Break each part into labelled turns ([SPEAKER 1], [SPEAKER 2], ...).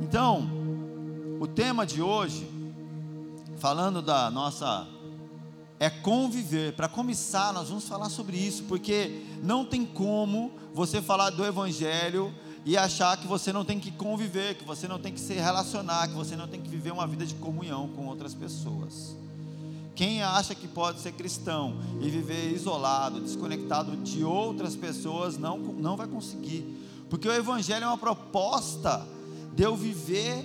[SPEAKER 1] Então, o tema de hoje, falando da nossa é conviver. Para começar, nós vamos falar sobre isso, porque não tem como você falar do Evangelho e achar que você não tem que conviver, que você não tem que se relacionar, que você não tem que viver uma vida de comunhão com outras pessoas. Quem acha que pode ser cristão e viver isolado, desconectado de outras pessoas, não, não vai conseguir, porque o Evangelho é uma proposta de eu viver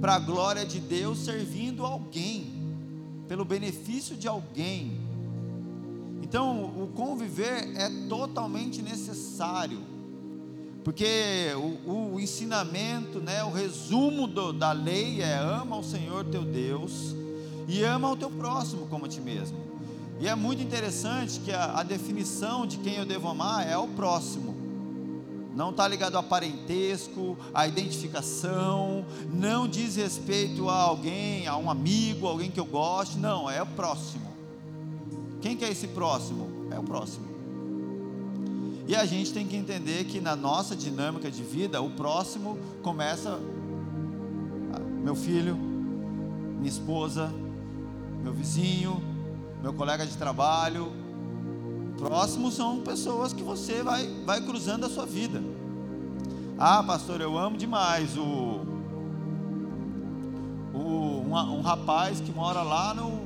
[SPEAKER 1] para a glória de Deus servindo alguém pelo benefício de alguém. Então, o conviver é totalmente necessário, porque o, o ensinamento, né, o resumo do, da lei é ama o Senhor teu Deus e ama o teu próximo como a ti mesmo. E é muito interessante que a, a definição de quem eu devo amar é o próximo não está ligado a parentesco, a identificação, não diz respeito a alguém, a um amigo, alguém que eu goste, não, é o próximo. Quem que é esse próximo? É o próximo. E a gente tem que entender que na nossa dinâmica de vida, o próximo começa meu filho, minha esposa, meu vizinho, meu colega de trabalho, Próximos são pessoas que você vai, vai cruzando a sua vida. Ah, pastor, eu amo demais o, o um, um rapaz que mora lá no,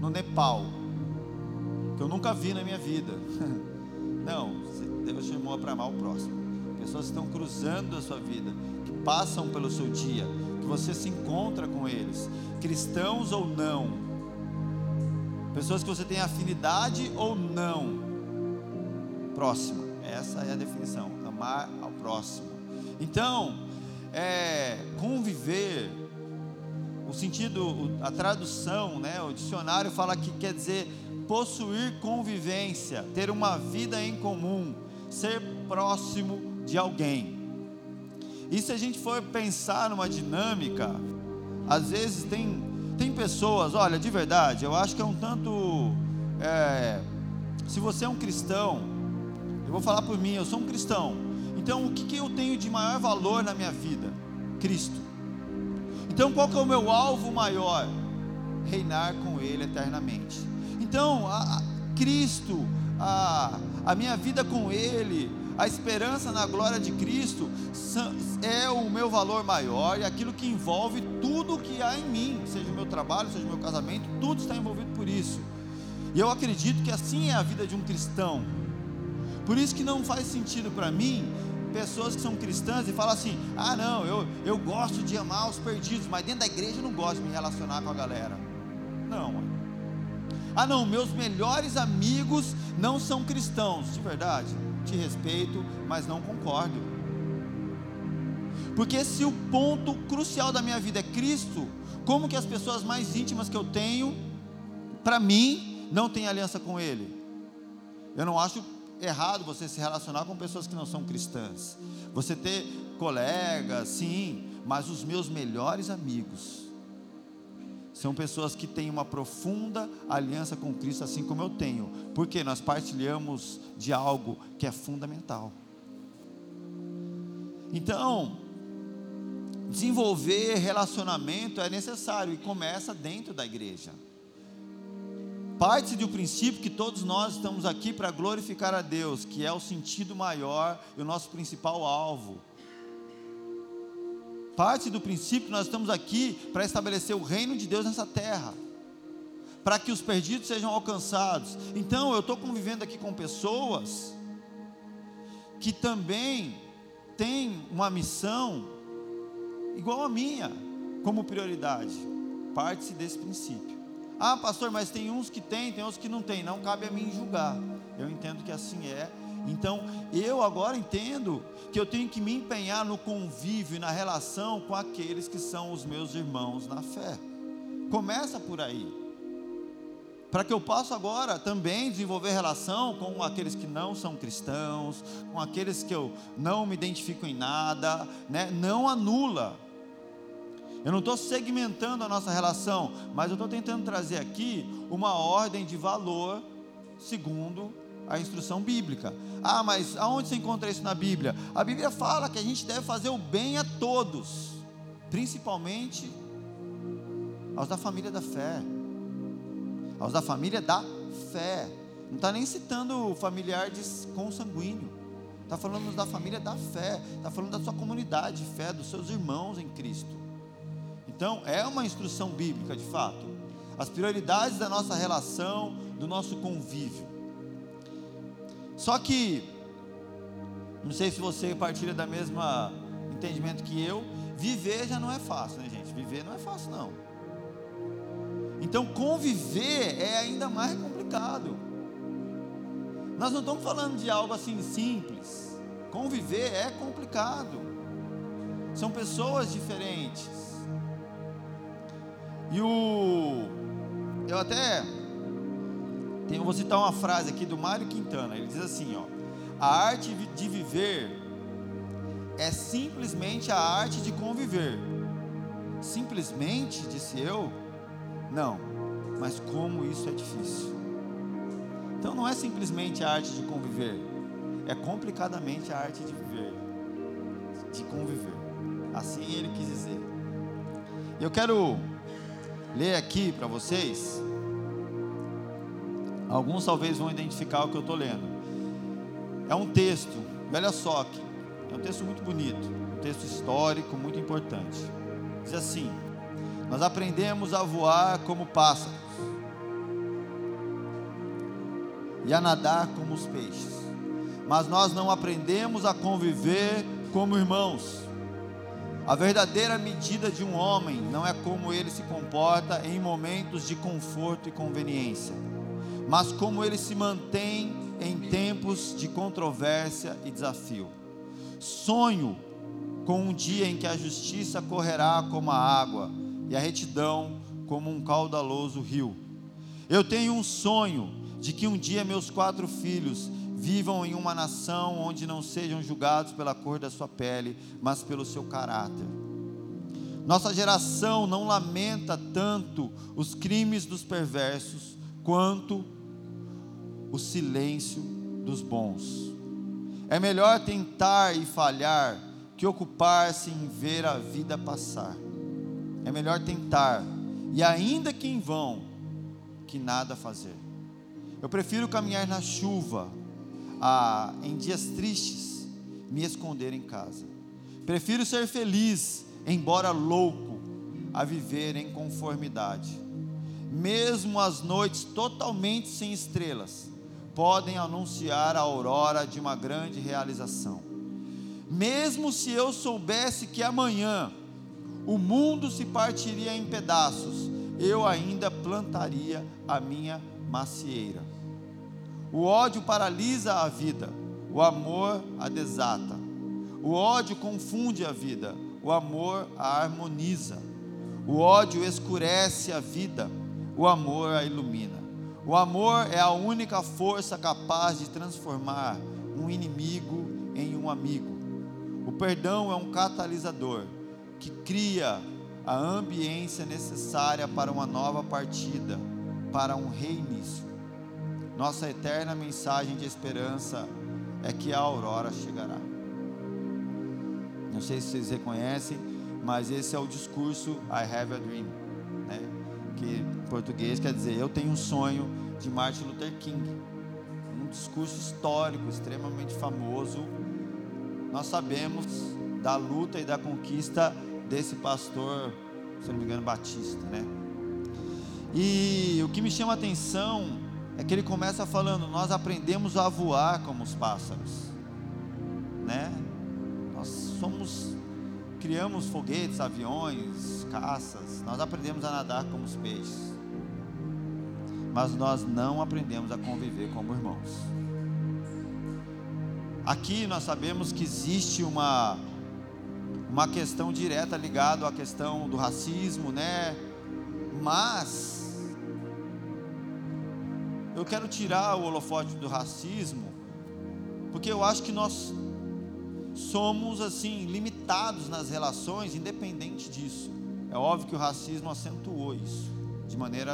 [SPEAKER 1] no Nepal, que eu nunca vi na minha vida. Não, Deus chamou para amar o próximo. Pessoas que estão cruzando a sua vida, que passam pelo seu dia, que você se encontra com eles, cristãos ou não, Pessoas que você tem afinidade ou não. Próximo. Essa é a definição. Amar ao próximo. Então, é, conviver, o sentido, a tradução, né, o dicionário fala que quer dizer possuir convivência, ter uma vida em comum, ser próximo de alguém. E se a gente for pensar numa dinâmica, às vezes tem tem pessoas, olha, de verdade, eu acho que é um tanto. É, se você é um cristão, eu vou falar por mim, eu sou um cristão. Então, o que, que eu tenho de maior valor na minha vida? Cristo. Então, qual que é o meu alvo maior? Reinar com Ele eternamente. Então, a, a Cristo, a, a minha vida com Ele, a esperança na glória de Cristo é o meu valor maior e aquilo que envolve tudo que há em mim, seja o meu trabalho, seja o meu casamento, tudo está envolvido por isso. E eu acredito que assim é a vida de um cristão. Por isso que não faz sentido para mim pessoas que são cristãs e falam assim: ah, não, eu, eu gosto de amar os perdidos, mas dentro da igreja eu não gosto de me relacionar com a galera. Não. Ah, não, meus melhores amigos não são cristãos, de verdade te respeito, mas não concordo. Porque se o ponto crucial da minha vida é Cristo, como que as pessoas mais íntimas que eu tenho, para mim, não têm aliança com Ele? Eu não acho errado você se relacionar com pessoas que não são cristãs. Você ter colegas, sim, mas os meus melhores amigos são pessoas que têm uma profunda aliança com Cristo, assim como eu tenho, porque nós partilhamos de algo que é fundamental. Então, desenvolver relacionamento é necessário e começa dentro da igreja. Parte do princípio que todos nós estamos aqui para glorificar a Deus, que é o sentido maior e o nosso principal alvo Parte do princípio que nós estamos aqui para estabelecer o reino de Deus nessa terra, para que os perdidos sejam alcançados. Então, eu estou convivendo aqui com pessoas que também têm uma missão igual a minha, como prioridade. Parte-se desse princípio. Ah, pastor, mas tem uns que têm, tem outros que não têm. Não cabe a mim julgar. Eu entendo que assim é então, eu agora entendo que eu tenho que me empenhar no convívio e na relação com aqueles que são os meus irmãos na fé. Começa por aí. Para que eu possa agora também desenvolver relação com aqueles que não são cristãos, com aqueles que eu não me identifico em nada, né? não anula. Eu não estou segmentando a nossa relação, mas eu estou tentando trazer aqui uma ordem de valor segundo a instrução bíblica. Ah, mas aonde você encontra isso na Bíblia? A Bíblia fala que a gente deve fazer o bem a todos, principalmente aos da família da fé. Aos da família da fé. Não está nem citando familiar de consanguíneo. Está falando da família da fé. Está falando da sua comunidade de fé, dos seus irmãos em Cristo. Então, é uma instrução bíblica de fato. As prioridades da nossa relação, do nosso convívio. Só que, não sei se você partilha da mesma entendimento que eu, viver já não é fácil, né, gente? Viver não é fácil, não. Então, conviver é ainda mais complicado. Nós não estamos falando de algo assim simples. Conviver é complicado. São pessoas diferentes. E o. Eu até. Tenho, vou citar uma frase aqui do Mário Quintana. Ele diz assim: ó, A arte de viver é simplesmente a arte de conviver. Simplesmente, disse eu, não, mas como isso é difícil. Então não é simplesmente a arte de conviver, é complicadamente a arte de viver, de conviver. Assim ele quis dizer. Eu quero ler aqui para vocês. Alguns talvez vão identificar o que eu estou lendo. É um texto, olha só aqui, é um texto muito bonito, um texto histórico muito importante. Diz assim: Nós aprendemos a voar como pássaros e a nadar como os peixes, mas nós não aprendemos a conviver como irmãos. A verdadeira medida de um homem não é como ele se comporta em momentos de conforto e conveniência, mas como ele se mantém em tempos de controvérsia e desafio. Sonho com um dia em que a justiça correrá como a água e a retidão como um caudaloso rio. Eu tenho um sonho de que um dia meus quatro filhos vivam em uma nação onde não sejam julgados pela cor da sua pele, mas pelo seu caráter. Nossa geração não lamenta tanto os crimes dos perversos quanto o silêncio dos bons. É melhor tentar e falhar que ocupar-se em ver a vida passar. É melhor tentar, e ainda que em vão, que nada fazer. Eu prefiro caminhar na chuva a, em dias tristes, me esconder em casa. Prefiro ser feliz, embora louco, a viver em conformidade. Mesmo as noites totalmente sem estrelas podem anunciar a aurora de uma grande realização. Mesmo se eu soubesse que amanhã o mundo se partiria em pedaços, eu ainda plantaria a minha macieira. O ódio paralisa a vida, o amor a desata. O ódio confunde a vida, o amor a harmoniza. O ódio escurece a vida, o amor a ilumina. O amor é a única força capaz de transformar um inimigo em um amigo. O perdão é um catalisador que cria a ambiência necessária para uma nova partida, para um reinício. Nossa eterna mensagem de esperança é que a aurora chegará. Não sei se vocês reconhecem, mas esse é o discurso I have a dream? Que em português quer dizer eu tenho um sonho de Martin Luther King. Um discurso histórico extremamente famoso. Nós sabemos da luta e da conquista desse pastor, se não me engano, Batista, né? E o que me chama a atenção é que ele começa falando: Nós aprendemos a voar como os pássaros, né? Nós somos, criamos foguetes, aviões, caças, nós aprendemos a nadar como os peixes, mas nós não aprendemos a conviver como irmãos. Aqui nós sabemos que existe uma uma questão direta ligada à questão do racismo, né? Mas eu quero tirar o holofote do racismo, porque eu acho que nós somos assim limitados nas relações, independente disso. É óbvio que o racismo acentuou isso de maneira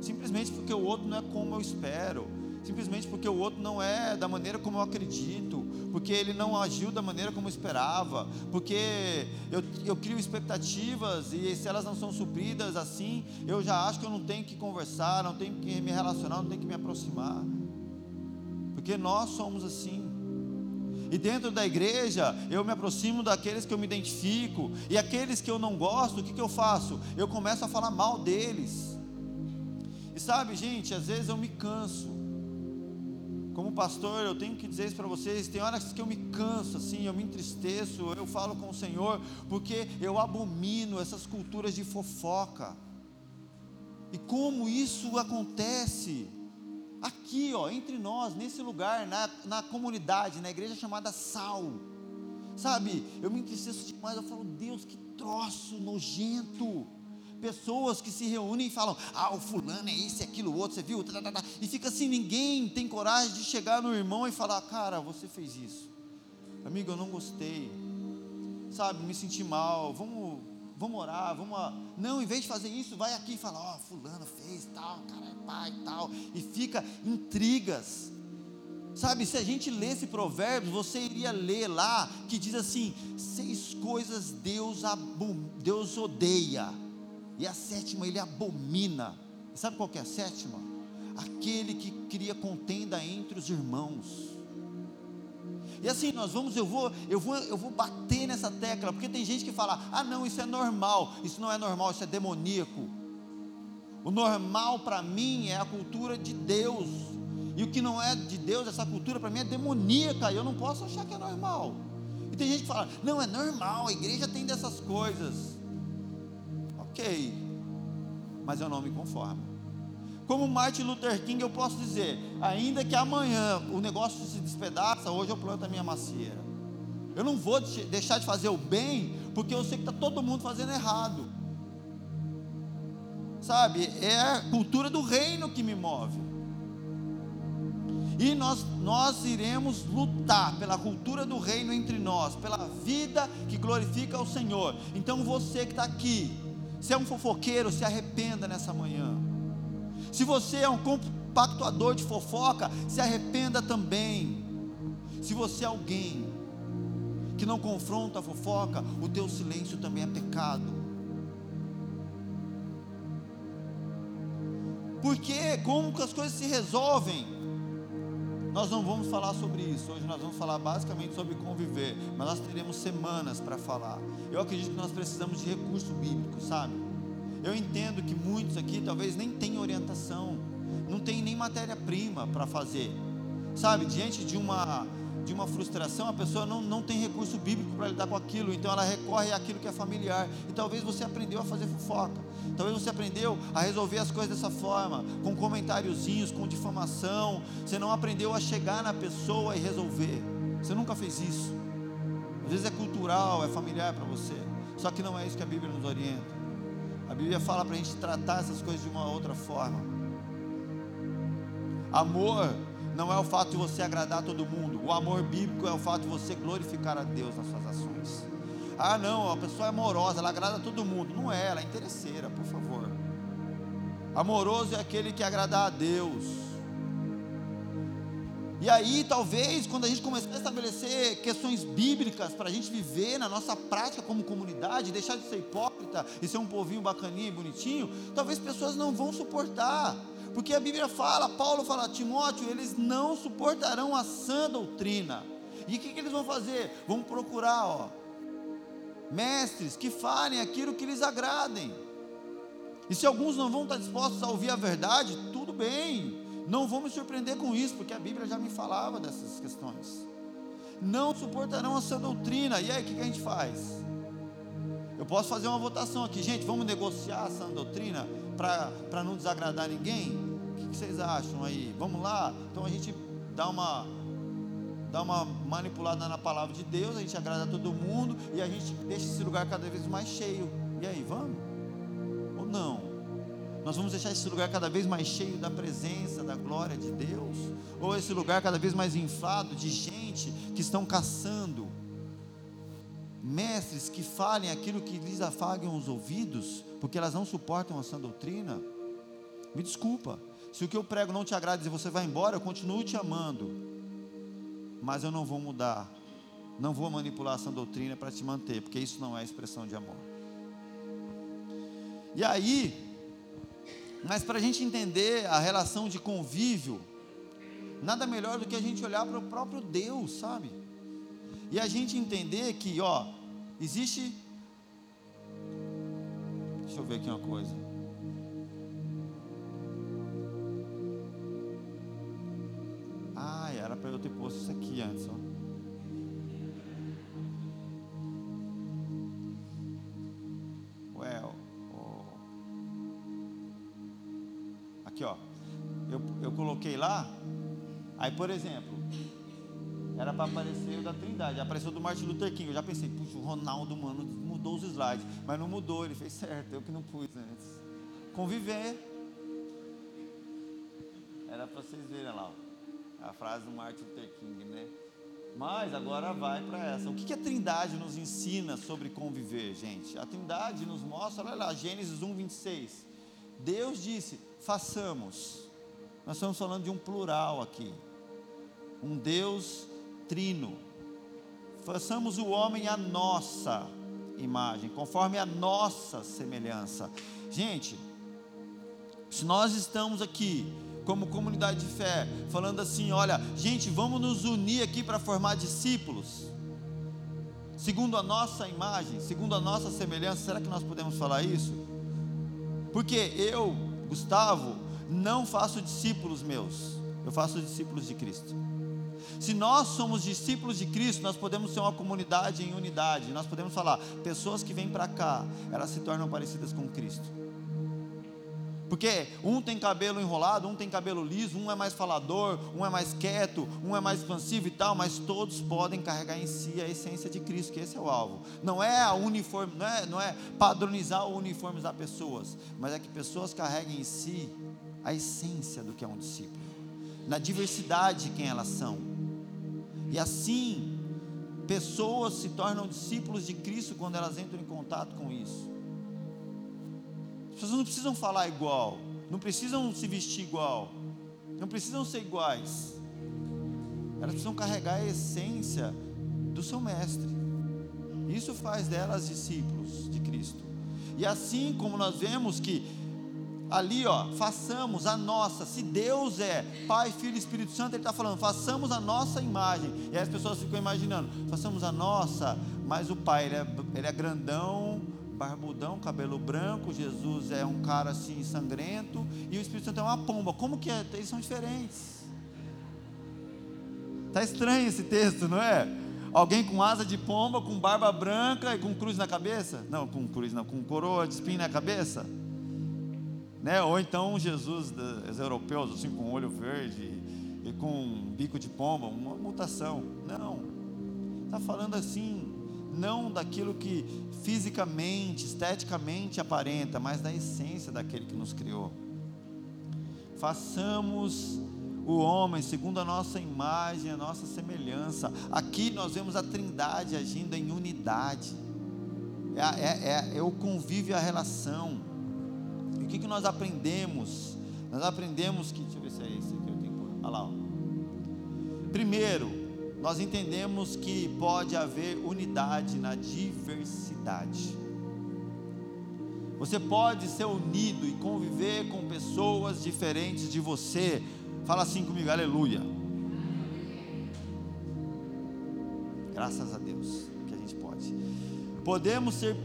[SPEAKER 1] simplesmente porque o outro não é como eu espero, simplesmente porque o outro não é da maneira como eu acredito, porque ele não agiu da maneira como eu esperava, porque eu, eu crio expectativas e se elas não são supridas assim, eu já acho que eu não tenho que conversar, não tenho que me relacionar, não tenho que me aproximar, porque nós somos assim. E dentro da igreja, eu me aproximo daqueles que eu me identifico, e aqueles que eu não gosto, o que, que eu faço? Eu começo a falar mal deles. E sabe, gente, às vezes eu me canso. Como pastor, eu tenho que dizer isso para vocês. Tem horas que eu me canso, assim, eu me entristeço, eu falo com o Senhor, porque eu abomino essas culturas de fofoca. E como isso acontece? Aqui, ó, entre nós, nesse lugar, na, na comunidade, na igreja chamada Sal. Sabe, eu me entristeço demais, eu falo, Deus, que troço nojento. Pessoas que se reúnem e falam, ah, o fulano é esse, aquilo, outro, você viu? Tá, tá, tá. E fica assim, ninguém tem coragem de chegar no irmão e falar, cara, você fez isso. Amigo, eu não gostei. Sabe, me senti mal. Vamos vamos orar, vamos. Não, em vez de fazer isso, vai aqui e fala: Ó, oh, Fulano fez tal, cara é pai e tal. E fica intrigas. Sabe, se a gente lesse Provérbios, você iria ler lá que diz assim: seis coisas Deus, Deus odeia, e a sétima ele abomina. sabe qual que é a sétima? Aquele que cria contenda entre os irmãos. E assim, nós vamos, eu vou, eu vou, eu vou bater nessa tecla, porque tem gente que fala: "Ah, não, isso é normal". Isso não é normal, isso é demoníaco. O normal para mim é a cultura de Deus. E o que não é de Deus, essa cultura para mim é demoníaca, e eu não posso achar que é normal. E tem gente que fala: "Não, é normal, a igreja tem dessas coisas". OK. Mas eu não me conformo. Como Martin Luther King, eu posso dizer: ainda que amanhã o negócio se despedaça, hoje eu planto a minha macieira. Eu não vou deixar de fazer o bem, porque eu sei que está todo mundo fazendo errado. Sabe, é a cultura do reino que me move. E nós, nós iremos lutar pela cultura do reino entre nós, pela vida que glorifica ao Senhor. Então você que está aqui, se é um fofoqueiro, se arrependa nessa manhã. Se você é um compactuador de fofoca, se arrependa também. Se você é alguém que não confronta a fofoca, o teu silêncio também é pecado. Porque como que as coisas se resolvem? Nós não vamos falar sobre isso. Hoje nós vamos falar basicamente sobre conviver, mas nós teremos semanas para falar. Eu acredito que nós precisamos de recurso bíblico, sabe? Eu entendo que muitos aqui talvez nem tenham orientação, não tem nem matéria-prima para fazer. Sabe, diante de uma de uma frustração, a pessoa não, não tem recurso bíblico para lidar com aquilo, então ela recorre àquilo que é familiar. E talvez você aprendeu a fazer fofoca, talvez você aprendeu a resolver as coisas dessa forma, com comentáriozinhos, com difamação. Você não aprendeu a chegar na pessoa e resolver. Você nunca fez isso. Às vezes é cultural, é familiar para você. Só que não é isso que a Bíblia nos orienta. A Bíblia fala para a gente tratar essas coisas de uma outra forma. Amor não é o fato de você agradar todo mundo. O amor bíblico é o fato de você glorificar a Deus nas suas ações. Ah, não, a pessoa é amorosa, ela agrada todo mundo. Não é, ela é interesseira, por favor. Amoroso é aquele que agrada a Deus. E aí, talvez, quando a gente começar a estabelecer questões bíblicas para a gente viver na nossa prática como comunidade, deixar de ser hipócrita e ser um povinho bacaninho e bonitinho, talvez pessoas não vão suportar. Porque a Bíblia fala, Paulo fala, Timóteo, eles não suportarão a sã doutrina. E o que, que eles vão fazer? Vão procurar, ó, mestres que falem aquilo que lhes agradem. E se alguns não vão estar dispostos a ouvir a verdade, tudo bem, não vou me surpreender com isso, porque a Bíblia já me falava dessas questões. Não suportarão a sua doutrina. E aí, o que, a gente faz? Eu posso fazer uma votação aqui, gente. Vamos negociar a sã doutrina para não desagradar ninguém? O que, que vocês acham aí? Vamos lá? Então a gente dá uma dá uma manipulada na palavra de Deus, a gente agrada todo mundo e a gente deixa esse lugar cada vez mais cheio. E aí, vamos? Ou não? Nós vamos deixar esse lugar cada vez mais cheio da presença, da glória de Deus? Ou esse lugar cada vez mais inflado de gente que estão caçando mestres que falem aquilo que lhes afagam os ouvidos, porque elas não suportam a sã doutrina? Me desculpa. Se o que eu prego não te agrada e você vai embora, eu continuo te amando. Mas eu não vou mudar. Não vou manipular essa doutrina para te manter, porque isso não é expressão de amor. E aí, mas para a gente entender a relação de convívio, nada melhor do que a gente olhar para o próprio Deus, sabe? E a gente entender que, ó, existe. Deixa eu ver aqui uma coisa. Ah, era para eu ter posto isso aqui antes, ó. Aqui, ó. Eu, eu coloquei lá. Aí, por exemplo, era para aparecer o da Trindade. Apareceu do Martin Luther King. Eu já pensei, puxa, o Ronaldo, mano, mudou os slides. Mas não mudou, ele fez certo. Eu que não pus antes. Conviver. Era para vocês verem lá. Ó, a frase do Martin Luther King, né? Mas agora vai para essa. O que, que a Trindade nos ensina sobre conviver, gente? A Trindade nos mostra, olha lá, Gênesis 1, 26. Deus disse: façamos. Nós estamos falando de um plural aqui. Um Deus trino. Façamos o homem a nossa imagem, conforme a nossa semelhança. Gente, se nós estamos aqui como comunidade de fé, falando assim, olha, gente, vamos nos unir aqui para formar discípulos, segundo a nossa imagem, segundo a nossa semelhança, será que nós podemos falar isso? Porque eu, Gustavo, não faço discípulos meus, eu faço discípulos de Cristo. Se nós somos discípulos de Cristo, nós podemos ser uma comunidade em unidade. Nós podemos falar, pessoas que vêm para cá, elas se tornam parecidas com Cristo. Porque um tem cabelo enrolado, um tem cabelo liso, um é mais falador, um é mais quieto, um é mais expansivo e tal, mas todos podem carregar em si a essência de Cristo, que esse é o alvo. Não é a uniforme, não é, não é padronizar o uniforme das pessoas, mas é que pessoas carreguem em si a essência do que é um discípulo, na diversidade de quem elas são. E assim, pessoas se tornam discípulos de Cristo quando elas entram em contato com isso. As pessoas não precisam falar igual, não precisam se vestir igual, não precisam ser iguais. Elas precisam carregar a essência do seu mestre. Isso faz delas discípulos de Cristo. E assim como nós vemos que ali, ó, façamos a nossa. Se Deus é Pai, Filho e Espírito Santo, Ele está falando, façamos a nossa imagem. E aí as pessoas ficam imaginando, façamos a nossa, mas o Pai, ele é, ele é grandão, barbudão, cabelo branco, Jesus é um cara assim sangrento, e o Espírito Santo é uma pomba. Como que é? Eles são diferentes. Está estranho esse texto, não é? Alguém com asa de pomba, com barba branca e com cruz na cabeça? Não, com cruz não, com coroa de espinho na cabeça? Né? Ou então Jesus dos europeus, assim, com olho verde e com bico de pomba, uma mutação. Não. Está falando assim, não daquilo que fisicamente, esteticamente aparenta, mas da essência daquele que nos criou. Façamos o homem segundo a nossa imagem, a nossa semelhança. Aqui nós vemos a Trindade agindo em unidade. É, é, é, é o convívio e a relação que, que nós aprendemos? Nós aprendemos que, deixa eu ver se é esse aqui eu tenho Olha lá. Ó. Primeiro, nós entendemos que pode haver unidade na diversidade. Você pode ser unido e conviver com pessoas diferentes de você. Fala assim comigo, aleluia. Graças a Deus que a gente pode. Podemos ser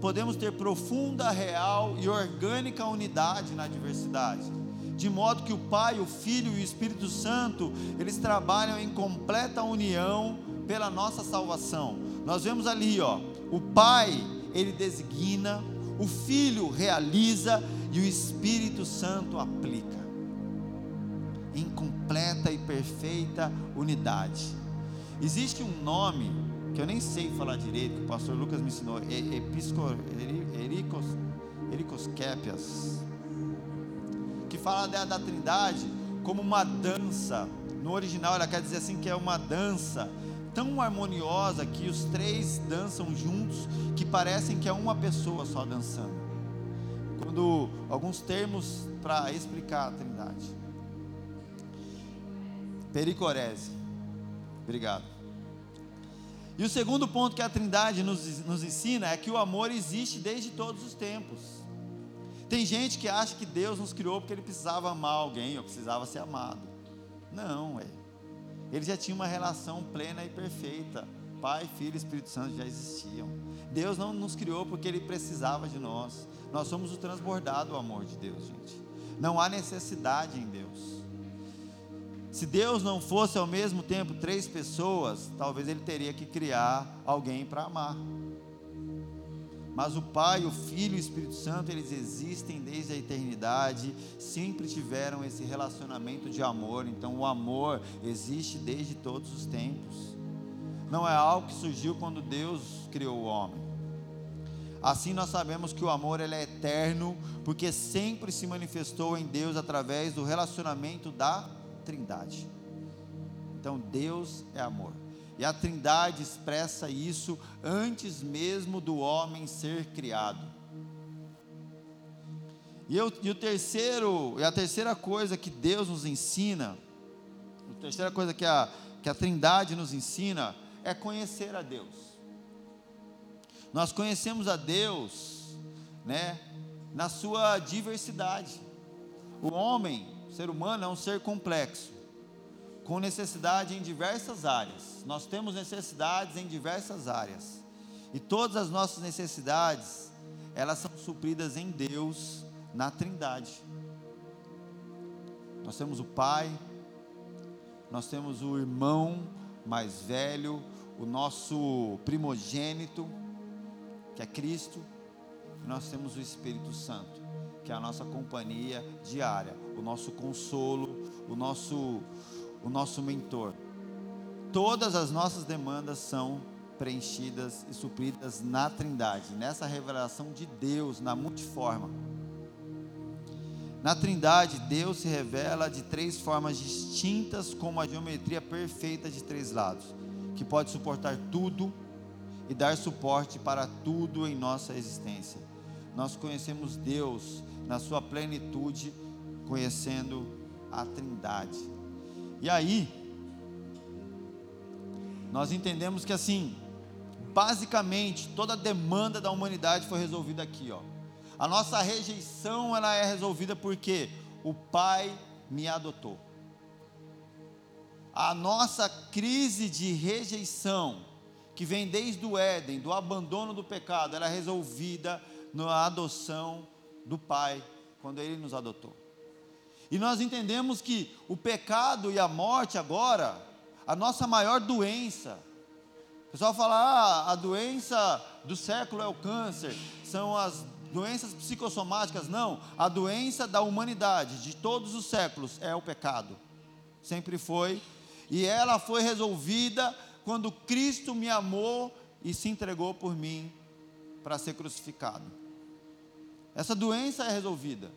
[SPEAKER 1] podemos ter profunda, real e orgânica unidade na diversidade. De modo que o Pai, o Filho e o Espírito Santo, eles trabalham em completa união pela nossa salvação. Nós vemos ali, ó, o Pai, ele designa, o Filho realiza e o Espírito Santo aplica. Em completa e perfeita unidade. Existe um nome que eu nem sei falar direito, que o pastor Lucas me ensinou, Episco, Ericos, Ericos Képias, que fala da, da trindade como uma dança. No original ela quer dizer assim que é uma dança tão harmoniosa que os três dançam juntos que parecem que é uma pessoa só dançando. quando alguns termos para explicar a Trindade. Pericorese. Obrigado. E o segundo ponto que a Trindade nos, nos ensina é que o amor existe desde todos os tempos. Tem gente que acha que Deus nos criou porque ele precisava amar alguém ou precisava ser amado. Não, é. Ele já tinha uma relação plena e perfeita. Pai, Filho e Espírito Santo já existiam. Deus não nos criou porque Ele precisava de nós. Nós somos o transbordado do amor de Deus, gente. Não há necessidade em Deus. Se Deus não fosse ao mesmo tempo três pessoas, talvez Ele teria que criar alguém para amar. Mas o Pai, o Filho e o Espírito Santo, eles existem desde a eternidade, sempre tiveram esse relacionamento de amor. Então, o amor existe desde todos os tempos. Não é algo que surgiu quando Deus criou o homem. Assim nós sabemos que o amor ele é eterno, porque sempre se manifestou em Deus através do relacionamento da Trindade. Então Deus é amor. E a Trindade expressa isso antes mesmo do homem ser criado. E, eu, e o terceiro, e a terceira coisa que Deus nos ensina, a terceira coisa que a, que a Trindade nos ensina é conhecer a Deus. Nós conhecemos a Deus, né, na sua diversidade. O homem, o ser humano é um ser complexo com necessidade em diversas áreas. Nós temos necessidades em diversas áreas. E todas as nossas necessidades, elas são supridas em Deus, na Trindade. Nós temos o Pai, nós temos o irmão mais velho, o nosso primogênito, que é Cristo, e nós temos o Espírito Santo, que é a nossa companhia diária, o nosso consolo, o nosso o nosso mentor. Todas as nossas demandas são preenchidas e supridas na Trindade, nessa revelação de Deus, na multiforma. Na Trindade, Deus se revela de três formas distintas, como a geometria perfeita de três lados, que pode suportar tudo e dar suporte para tudo em nossa existência. Nós conhecemos Deus na sua plenitude, conhecendo a Trindade. E aí, nós entendemos que assim, basicamente, toda a demanda da humanidade foi resolvida aqui, ó. A nossa rejeição ela é resolvida porque o Pai me adotou. A nossa crise de rejeição, que vem desde o Éden, do abandono do pecado, ela é resolvida na adoção do Pai, quando Ele nos adotou. E nós entendemos que o pecado e a morte agora, a nossa maior doença. O pessoal fala, ah, a doença do século é o câncer, são as doenças psicossomáticas. Não, a doença da humanidade, de todos os séculos, é o pecado. Sempre foi. E ela foi resolvida quando Cristo me amou e se entregou por mim para ser crucificado. Essa doença é resolvida.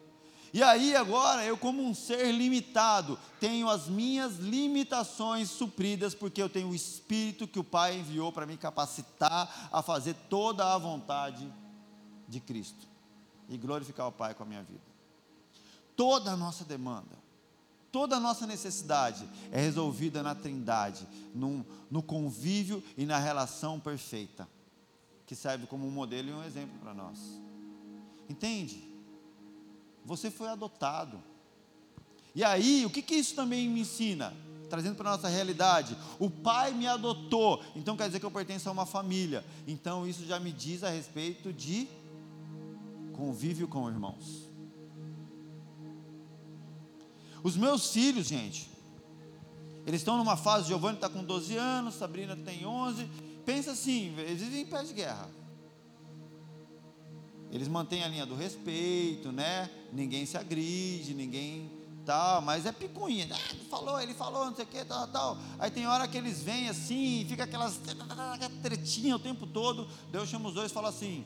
[SPEAKER 1] E aí agora eu, como um ser limitado, tenho as minhas limitações supridas, porque eu tenho o Espírito que o Pai enviou para me capacitar a fazer toda a vontade de Cristo e glorificar o Pai com a minha vida. Toda a nossa demanda, toda a nossa necessidade é resolvida na Trindade, num, no convívio e na relação perfeita, que serve como um modelo e um exemplo para nós. Entende? Você foi adotado. E aí, o que, que isso também me ensina? Trazendo para a nossa realidade, o pai me adotou, então quer dizer que eu pertenço a uma família. Então isso já me diz a respeito de convívio com irmãos. Os meus filhos, gente, eles estão numa fase, Giovanni está com 12 anos, Sabrina tem 11. Pensa assim, eles vivem em pé de guerra. Eles mantêm a linha do respeito, né? Ninguém se agride, ninguém tal, mas é picuinha. Ah, ele falou, ele falou, não sei o que, tal, tal. Aí tem hora que eles vêm assim, fica aquelas tretinha o tempo todo. Deus chama os dois e fala assim: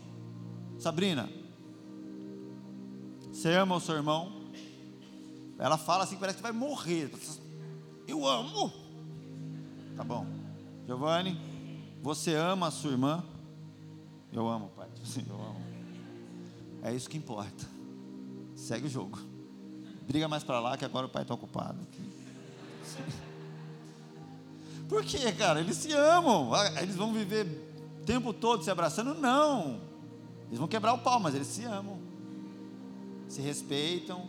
[SPEAKER 1] Sabrina, você ama o seu irmão? Ela fala assim, parece que vai morrer. Eu amo. Tá bom. Giovanni, você ama a sua irmã? Eu amo, pai. Eu amo. É isso que importa. segue o jogo. Briga mais para lá que agora o pai está ocupado. Por quê, cara? Eles se amam. Ah, eles vão viver o tempo todo se abraçando? Não. Eles vão quebrar o pau, mas eles se amam. Se respeitam,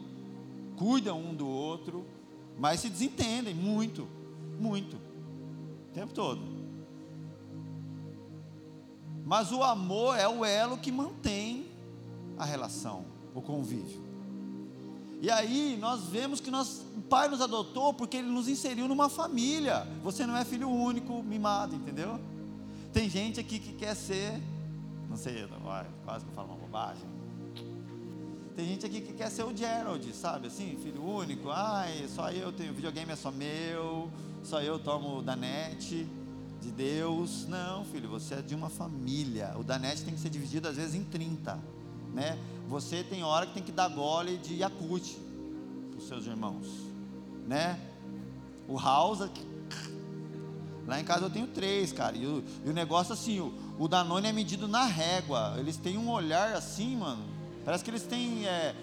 [SPEAKER 1] cuidam um do outro, mas se desentendem muito, muito. O tempo todo. Mas o amor é o elo que mantém a relação, o convívio. E aí nós vemos que nós, o Pai nos adotou porque Ele nos inseriu numa família. Você não é filho único, mimado, entendeu? Tem gente aqui que quer ser, não sei, quase que eu falo uma bobagem. Tem gente aqui que quer ser o Gerald, sabe? Assim, filho único. Ai, só eu tenho videogame, é só meu. Só eu tomo da net de Deus. Não, filho, você é de uma família. O da net tem que ser dividido às vezes em 30, né? Você tem hora que tem que dar gole de Yakut para os seus irmãos, né? O House, lá em casa eu tenho três, cara. E o, e o negócio assim, o, o Danone é medido na régua. Eles têm um olhar assim, mano. Parece que eles têm é,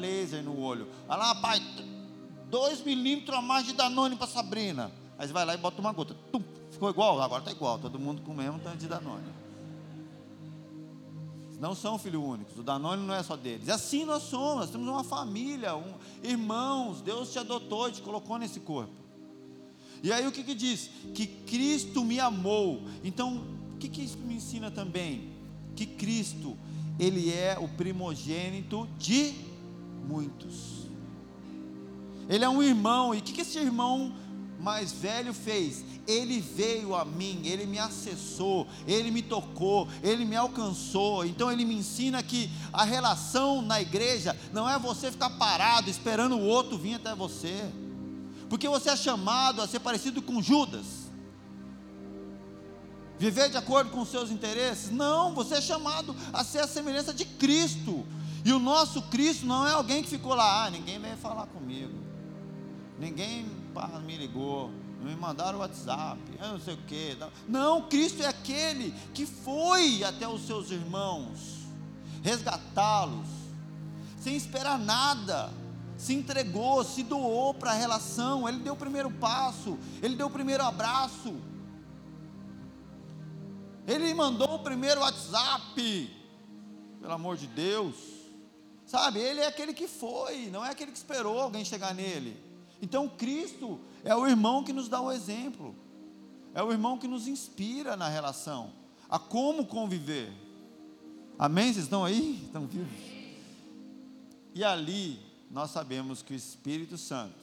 [SPEAKER 1] laser no olho. Olha lá, pai, dois milímetros a mais de Danone para Sabrina. Aí você vai lá e bota uma gota. Tum, ficou igual? Agora está igual. Todo mundo com o mesmo tanto de Danone não são filhos únicos, o Danone não é só deles. Assim nós somos, nós temos uma família, um, irmãos, Deus te adotou e te colocou nesse corpo. E aí o que que diz? Que Cristo me amou. Então, o que que isso me ensina também? Que Cristo, Ele é o primogênito de muitos. Ele é um irmão, e o que, que esse irmão mais velho fez? Ele veio a mim, ele me acessou, ele me tocou, ele me alcançou. Então ele me ensina que a relação na igreja não é você ficar parado esperando o outro vir até você, porque você é chamado a ser parecido com Judas. Viver de acordo com os seus interesses? Não, você é chamado a ser a semelhança de Cristo. E o nosso Cristo não é alguém que ficou lá, ah, ninguém veio falar comigo, ninguém pá, me ligou, me mandaram WhatsApp, não sei o que. Não, Cristo é aquele que foi até os seus irmãos, resgatá-los, sem esperar nada, se entregou, se doou para a relação, ele deu o primeiro passo, ele deu o primeiro abraço, ele mandou o primeiro WhatsApp, pelo amor de Deus, sabe? Ele é aquele que foi, não é aquele que esperou alguém chegar nele. Então Cristo é o irmão que nos dá o exemplo, é o irmão que nos inspira na relação, a como conviver. Amém? Vocês estão aí? Estão vivos? E ali nós sabemos que o Espírito Santo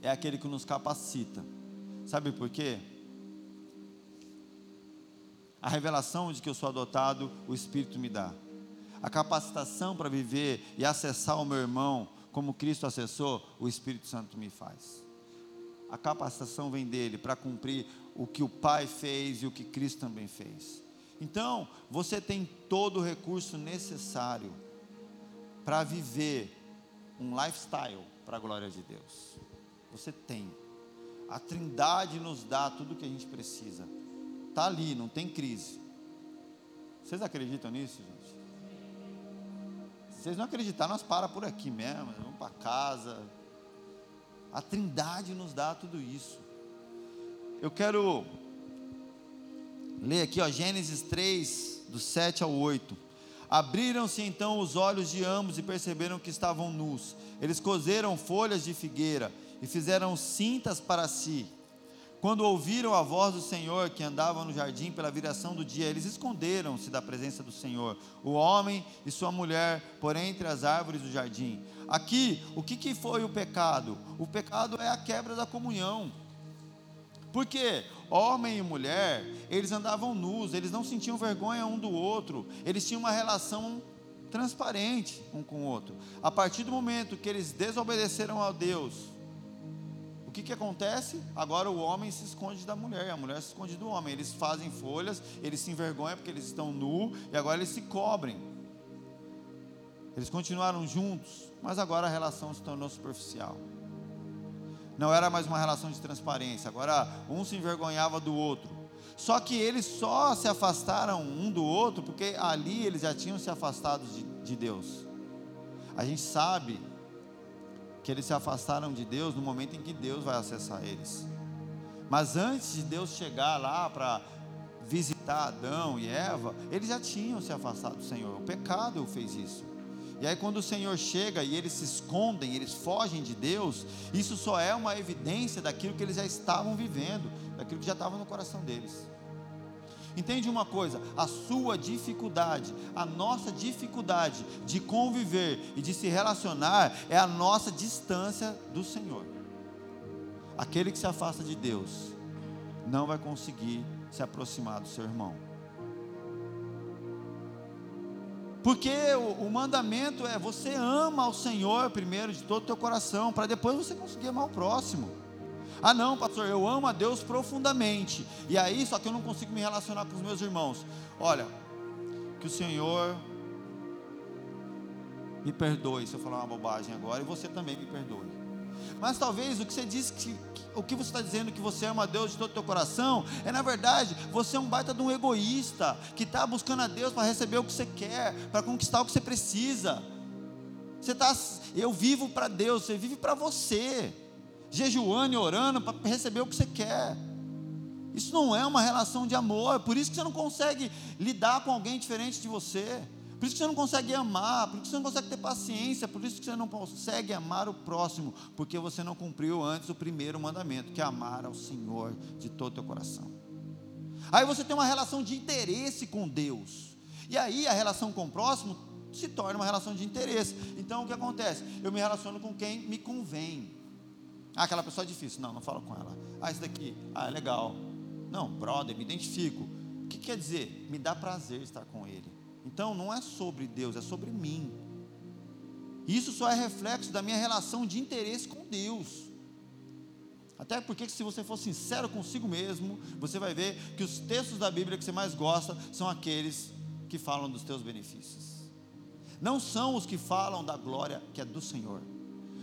[SPEAKER 1] é aquele que nos capacita. Sabe por quê? A revelação de que eu sou adotado, o Espírito me dá. A capacitação para viver e acessar o meu irmão, como Cristo acessou, o Espírito Santo me faz. A capacitação vem dele para cumprir o que o Pai fez e o que Cristo também fez. Então, você tem todo o recurso necessário para viver um lifestyle para a glória de Deus. Você tem. A Trindade nos dá tudo o que a gente precisa. Está ali, não tem crise. Vocês acreditam nisso, gente? Vocês não acreditar, nós para por aqui mesmo, vamos para casa. A Trindade nos dá tudo isso. Eu quero ler aqui, ó, Gênesis 3, do 7 ao 8. Abriram-se então os olhos de ambos e perceberam que estavam nus. Eles coseram folhas de figueira e fizeram cintas para si. Quando ouviram a voz do Senhor que andava no jardim pela viração do dia, eles esconderam-se da presença do Senhor, o homem e sua mulher, por entre as árvores do jardim. Aqui, o que, foi o pecado? O pecado é a quebra da comunhão. Porque homem e mulher, eles andavam nus, eles não sentiam vergonha um do outro, eles tinham uma relação transparente um com o outro. A partir do momento que eles desobedeceram a Deus, o que, que acontece? Agora o homem se esconde da mulher, a mulher se esconde do homem. Eles fazem folhas, eles se envergonham porque eles estão nu e agora eles se cobrem. Eles continuaram juntos, mas agora a relação se tornou superficial. Não era mais uma relação de transparência, agora um se envergonhava do outro. Só que eles só se afastaram um do outro porque ali eles já tinham se afastado de, de Deus. A gente sabe que eles se afastaram de Deus no momento em que Deus vai acessar eles. Mas antes de Deus chegar lá para visitar Adão e Eva, eles já tinham se afastado do Senhor. O pecado fez isso. E aí, quando o Senhor chega e eles se escondem, eles fogem de Deus, isso só é uma evidência daquilo que eles já estavam vivendo, daquilo que já estava no coração deles. Entende uma coisa? A sua dificuldade, a nossa dificuldade de conviver e de se relacionar é a nossa distância do Senhor. Aquele que se afasta de Deus não vai conseguir se aproximar do seu irmão. Porque o, o, mandamento é você ama ao Senhor primeiro de todo o teu coração, para depois você conseguir amar o próximo. Ah, não, pastor, eu amo a Deus profundamente. E aí, só que eu não consigo me relacionar com os meus irmãos. Olha, que o Senhor me perdoe se eu falar uma bobagem agora, e você também me perdoe. Mas talvez o que você diz que, que o que você está dizendo que você ama a Deus de todo o teu coração, é na verdade, você é um baita de um egoísta, que está buscando a Deus para receber o que você quer, para conquistar o que você precisa. Você está, eu vivo para Deus, você vive para você jejuando e orando para receber o que você quer. Isso não é uma relação de amor, por isso que você não consegue lidar com alguém diferente de você. Por isso que você não consegue amar, por isso que você não consegue ter paciência, por isso que você não consegue amar o próximo, porque você não cumpriu antes o primeiro mandamento, que é amar ao Senhor de todo o teu coração. Aí você tem uma relação de interesse com Deus. E aí a relação com o próximo se torna uma relação de interesse. Então o que acontece? Eu me relaciono com quem me convém. Ah, aquela pessoa é difícil. Não, não falo com ela. Ah, esse daqui. Ah, é legal. Não, brother, me identifico. O que quer dizer? Me dá prazer estar com ele. Então não é sobre Deus, é sobre mim. Isso só é reflexo da minha relação de interesse com Deus. Até porque, se você for sincero consigo mesmo, você vai ver que os textos da Bíblia que você mais gosta são aqueles que falam dos teus benefícios. Não são os que falam da glória que é do Senhor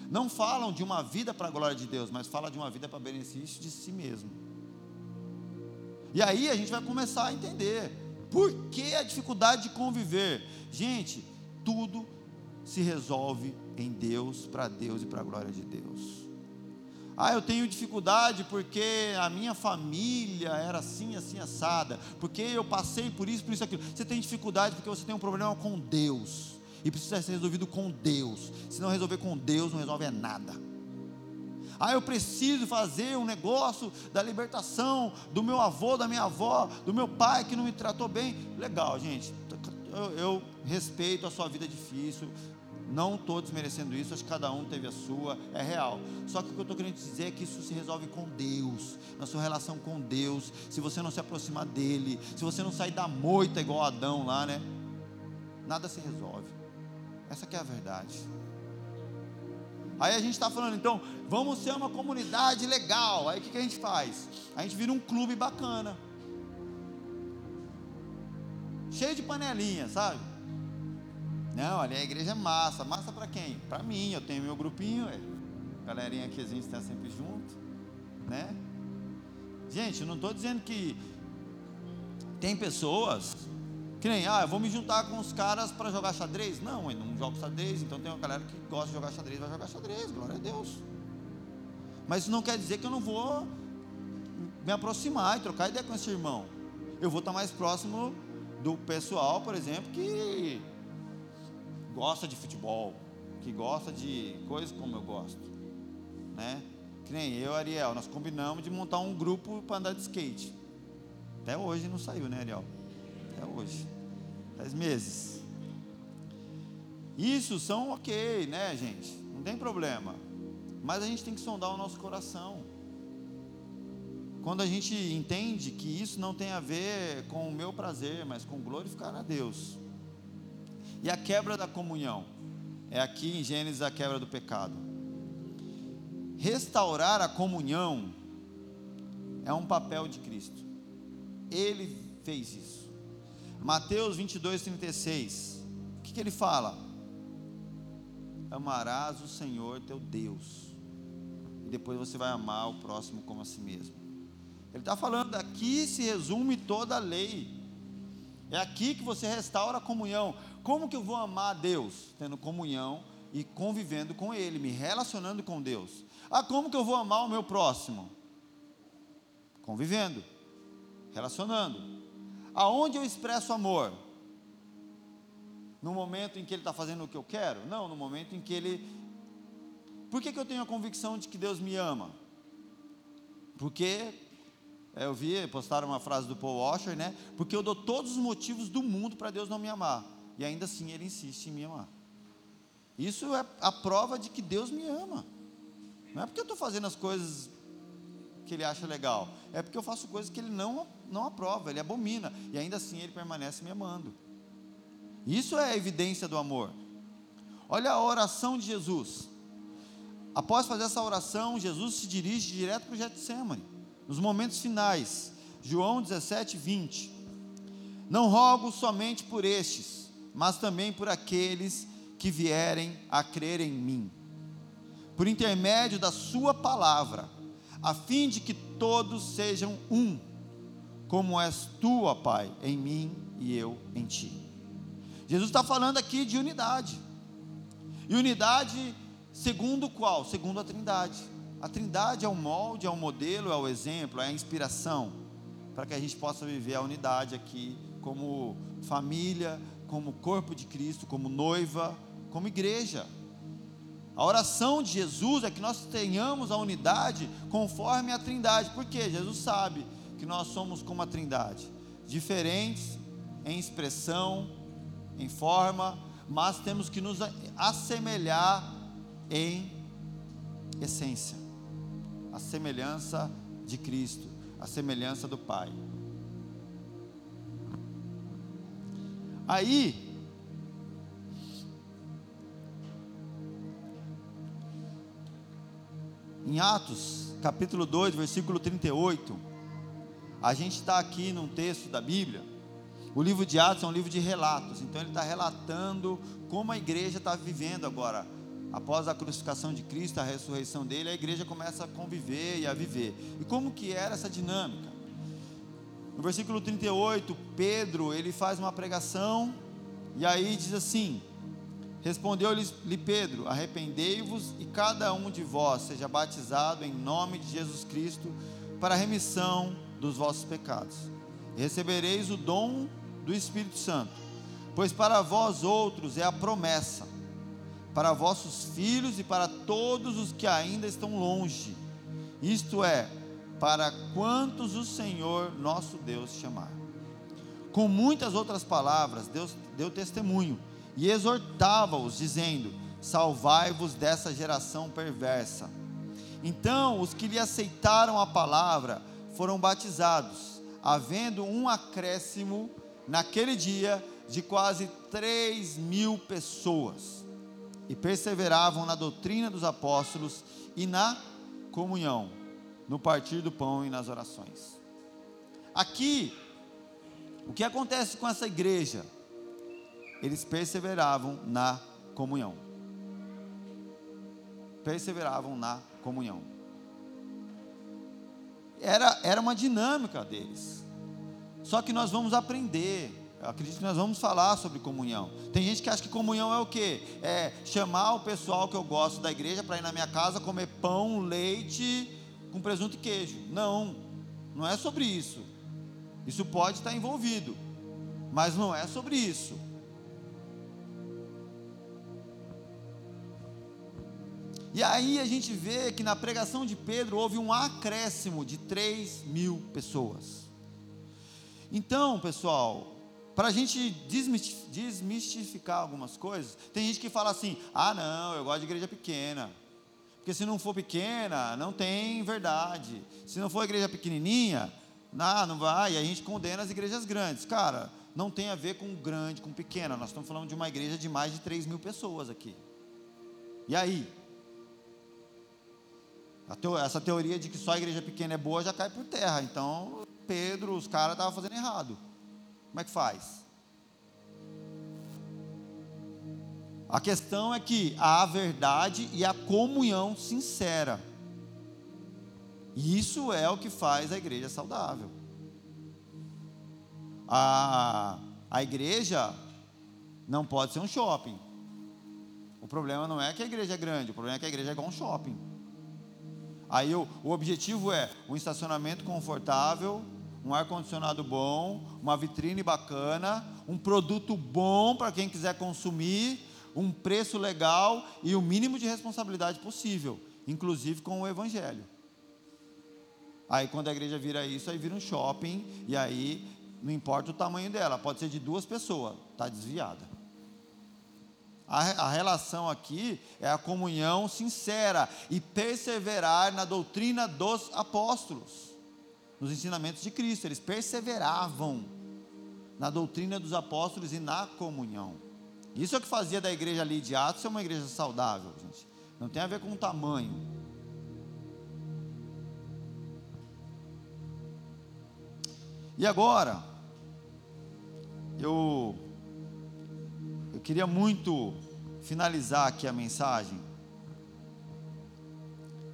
[SPEAKER 1] não falam de uma vida para a glória de Deus, mas falam de uma vida para benefício de si mesmo. E aí a gente vai começar a entender por que a dificuldade de conviver. Gente, tudo se resolve em Deus, para Deus e para a glória de Deus. Ah, eu tenho dificuldade porque a minha família era assim, assim, assada, porque eu passei por isso, por isso, aquilo. Você tem dificuldade porque você tem um problema com Deus e precisa ser resolvido com Deus. Se não resolver com Deus, não resolve nada. Ah, eu preciso fazer um negócio da libertação do meu avô, da minha avó, do meu pai que não me tratou bem. Legal, gente. Eu, eu respeito a sua vida difícil. Não estou desmerecendo isso, acho que cada um teve a sua, é real. Só que o que eu estou querendo dizer é que isso se resolve com Deus, na sua relação com Deus. Se você não se aproximar dele, se você não sair da moita igual Adão lá, né? Nada se resolve. Essa é a verdade. Aí a gente está falando, então, vamos ser uma comunidade legal. Aí o que, que a gente faz? A gente vira um clube bacana. Cheio de panelinha, sabe? Não, ali a igreja é massa. Massa para quem? Para mim, eu tenho meu grupinho. É. Galerinha que a gente está sempre junto. Né? Gente, não estou dizendo que tem pessoas que nem, ah, eu vou me juntar com os caras para jogar xadrez. Não, eu não jogo xadrez, então tem uma galera que gosta de jogar xadrez, vai jogar xadrez, glória a Deus. Mas isso não quer dizer que eu não vou me aproximar e trocar ideia com esse irmão. Eu vou estar mais próximo do pessoal, por exemplo, que gosta de futebol, que gosta de coisas como eu gosto, né? Que nem eu, Ariel, nós combinamos de montar um grupo para andar de skate. Até hoje não saiu, né, Ariel? Até hoje. Dez meses. Isso são ok, né, gente? Não tem problema. Mas a gente tem que sondar o nosso coração. Quando a gente entende que isso não tem a ver com o meu prazer, mas com glorificar a Deus. E a quebra da comunhão. É aqui em Gênesis a quebra do pecado. Restaurar a comunhão é um papel de Cristo. Ele fez isso. Mateus 22, 36. O que, que ele fala? Amarás o Senhor teu Deus. E depois você vai amar o próximo como a si mesmo. Ele está falando, aqui se resume toda a lei. É aqui que você restaura a comunhão. Como que eu vou amar a Deus? Tendo comunhão e convivendo com Ele, me relacionando com Deus. Ah, como que eu vou amar o meu próximo? Convivendo, relacionando. Aonde eu expresso amor? No momento em que ele está fazendo o que eu quero? Não, no momento em que ele. Por que, que eu tenho a convicção de que Deus me ama? Porque é, eu vi, postaram uma frase do Paul Washer, né? Porque eu dou todos os motivos do mundo para Deus não me amar. E ainda assim ele insiste em me amar. Isso é a prova de que Deus me ama. Não é porque eu estou fazendo as coisas que ele acha legal. É porque eu faço coisas que ele não, não aprova, ele abomina. E ainda assim ele permanece me amando. Isso é a evidência do amor. Olha a oração de Jesus. Após fazer essa oração, Jesus se dirige direto para o Getsemane nos momentos finais, João 17, 20. Não rogo somente por estes, mas também por aqueles que vierem a crer em mim, por intermédio da Sua palavra, a fim de que todos sejam um, como és tu, ó Pai, em mim e eu em ti. Jesus está falando aqui de unidade, e unidade segundo qual? Segundo a Trindade. A Trindade é o molde, é o modelo, é o exemplo, é a inspiração para que a gente possa viver a unidade aqui como família, como corpo de Cristo, como noiva, como igreja. A oração de Jesus é que nós tenhamos a unidade conforme a Trindade, porque Jesus sabe que nós somos como a Trindade, diferentes em expressão, em forma, mas temos que nos assemelhar em essência. A semelhança de Cristo, a semelhança do Pai. Aí, em Atos, capítulo 2, versículo 38, a gente está aqui num texto da Bíblia. O livro de Atos é um livro de relatos, então ele está relatando como a igreja está vivendo agora Após a crucificação de Cristo, a ressurreição dele, a igreja começa a conviver e a viver. E como que era essa dinâmica? No versículo 38, Pedro, ele faz uma pregação e aí diz assim: Respondeu-lhe Pedro: Arrependei-vos e cada um de vós seja batizado em nome de Jesus Cristo para a remissão dos vossos pecados. Recebereis o dom do Espírito Santo, pois para vós outros é a promessa para vossos filhos e para todos os que ainda estão longe, isto é, para quantos o Senhor nosso Deus chamar. Com muitas outras palavras, Deus deu testemunho e exortava-os, dizendo: Salvai-vos dessa geração perversa. Então, os que lhe aceitaram a palavra foram batizados, havendo um acréscimo naquele dia de quase três mil pessoas e perseveravam na doutrina dos apóstolos e na comunhão, no partir do pão e nas orações. Aqui, o que acontece com essa igreja? Eles perseveravam na comunhão. Perseveravam na comunhão. Era, era uma dinâmica deles. Só que nós vamos aprender eu acredito que nós vamos falar sobre comunhão. Tem gente que acha que comunhão é o quê? É chamar o pessoal que eu gosto da igreja para ir na minha casa comer pão, leite com presunto e queijo. Não, não é sobre isso. Isso pode estar envolvido, mas não é sobre isso. E aí a gente vê que na pregação de Pedro houve um acréscimo de 3 mil pessoas. Então, pessoal, para a gente desmistificar algumas coisas, tem gente que fala assim: ah, não, eu gosto de igreja pequena. Porque se não for pequena, não tem verdade. Se não for igreja pequenininha, não, não vai. E a gente condena as igrejas grandes. Cara, não tem a ver com grande, com pequena. Nós estamos falando de uma igreja de mais de 3 mil pessoas aqui. E aí? Essa teoria de que só a igreja pequena é boa já cai por terra. Então, Pedro, os caras estavam fazendo errado. Como é que faz? A questão é que há a verdade e a comunhão sincera. E isso é o que faz a igreja saudável. A, a igreja não pode ser um shopping. O problema não é que a igreja é grande, o problema é que a igreja é igual um shopping. Aí o, o objetivo é um estacionamento confortável, um ar-condicionado bom, uma vitrine bacana, um produto bom para quem quiser consumir, um preço legal e o mínimo de responsabilidade possível, inclusive com o evangelho. Aí quando a igreja vira isso, aí vira um shopping e aí não importa o tamanho dela, pode ser de duas pessoas, está desviada. A, a relação aqui é a comunhão sincera e perseverar na doutrina dos apóstolos, nos ensinamentos de Cristo. Eles perseveravam na doutrina dos apóstolos e na comunhão. Isso é o que fazia da igreja ali de Atos ser uma igreja saudável, gente. Não tem a ver com o tamanho. E agora, eu, queria muito finalizar aqui a mensagem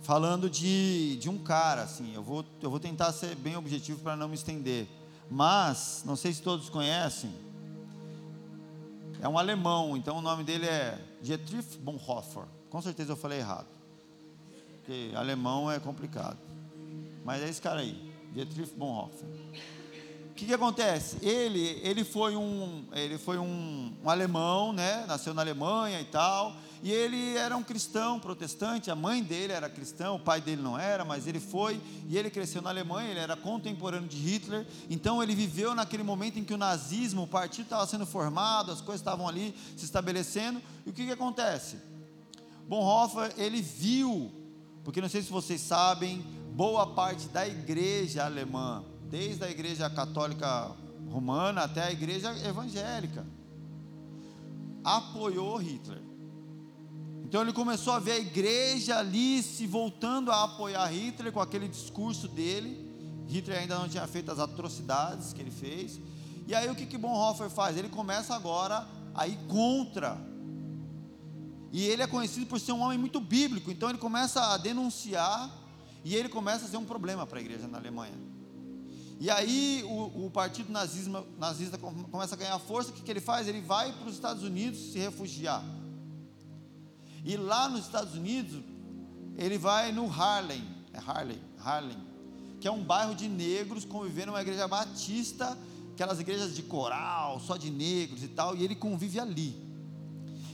[SPEAKER 1] falando de, de um cara, assim, eu vou, eu vou tentar ser bem objetivo para não me estender, mas, não sei se todos conhecem, é um alemão, então o nome dele é Dietrich Bonhoeffer, com certeza eu falei errado, porque alemão é complicado, mas é esse cara aí, Dietrich Bonhoeffer, que, que, acontece? Ele, ele foi, um, ele foi um, um, alemão, né? nasceu na Alemanha e tal, e ele era um cristão protestante, a mãe dele era cristã, o pai dele não era, mas ele foi, e ele cresceu na Alemanha, ele era contemporâneo de Hitler, então ele viveu naquele momento em que o nazismo, o partido estava sendo formado, as coisas estavam ali se estabelecendo, e o que, que acontece? Bonhoeffer, ele viu, porque não sei se vocês sabem, boa parte da igreja alemã, desde a igreja católica romana até a igreja evangélica, apoiou Hitler. Então ele começou a ver a igreja ali se voltando a apoiar Hitler com aquele discurso dele. Hitler ainda não tinha feito as atrocidades que ele fez. E aí o que, que Bonhoeffer faz? Ele começa agora a ir contra. E ele é conhecido por ser um homem muito bíblico, então ele começa a denunciar e ele começa a ser um problema para a igreja na Alemanha. E aí o, o partido nazismo, nazista começa a ganhar força, o que, que ele faz? Ele vai para os Estados Unidos se refugiar. E lá nos Estados Unidos, ele vai no Harlem, é Harlem, Harlem, que é um bairro de negros convivendo numa igreja batista, aquelas igrejas de coral, só de negros e tal, e ele convive ali.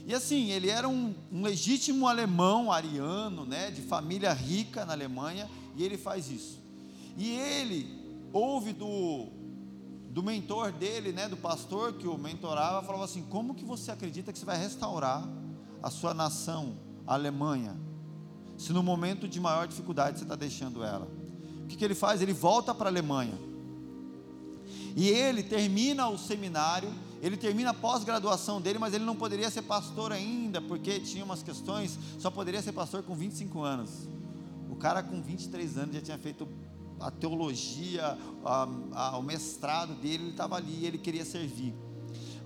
[SPEAKER 1] E assim, ele era um, um legítimo alemão, ariano, né, de família rica na Alemanha, e ele faz isso. E ele ouve do, do mentor dele, né, do pastor que o mentorava, falava assim: como que você acredita que você vai restaurar a sua nação, a Alemanha, se no momento de maior dificuldade você está deixando ela? O que, que ele faz? Ele volta para a Alemanha. E ele termina o seminário, ele termina a pós-graduação dele, mas ele não poderia ser pastor ainda, porque tinha umas questões, só poderia ser pastor com 25 anos. O cara com 23 anos já tinha feito a teologia, a, a, o mestrado dele, ele estava ali, ele queria servir.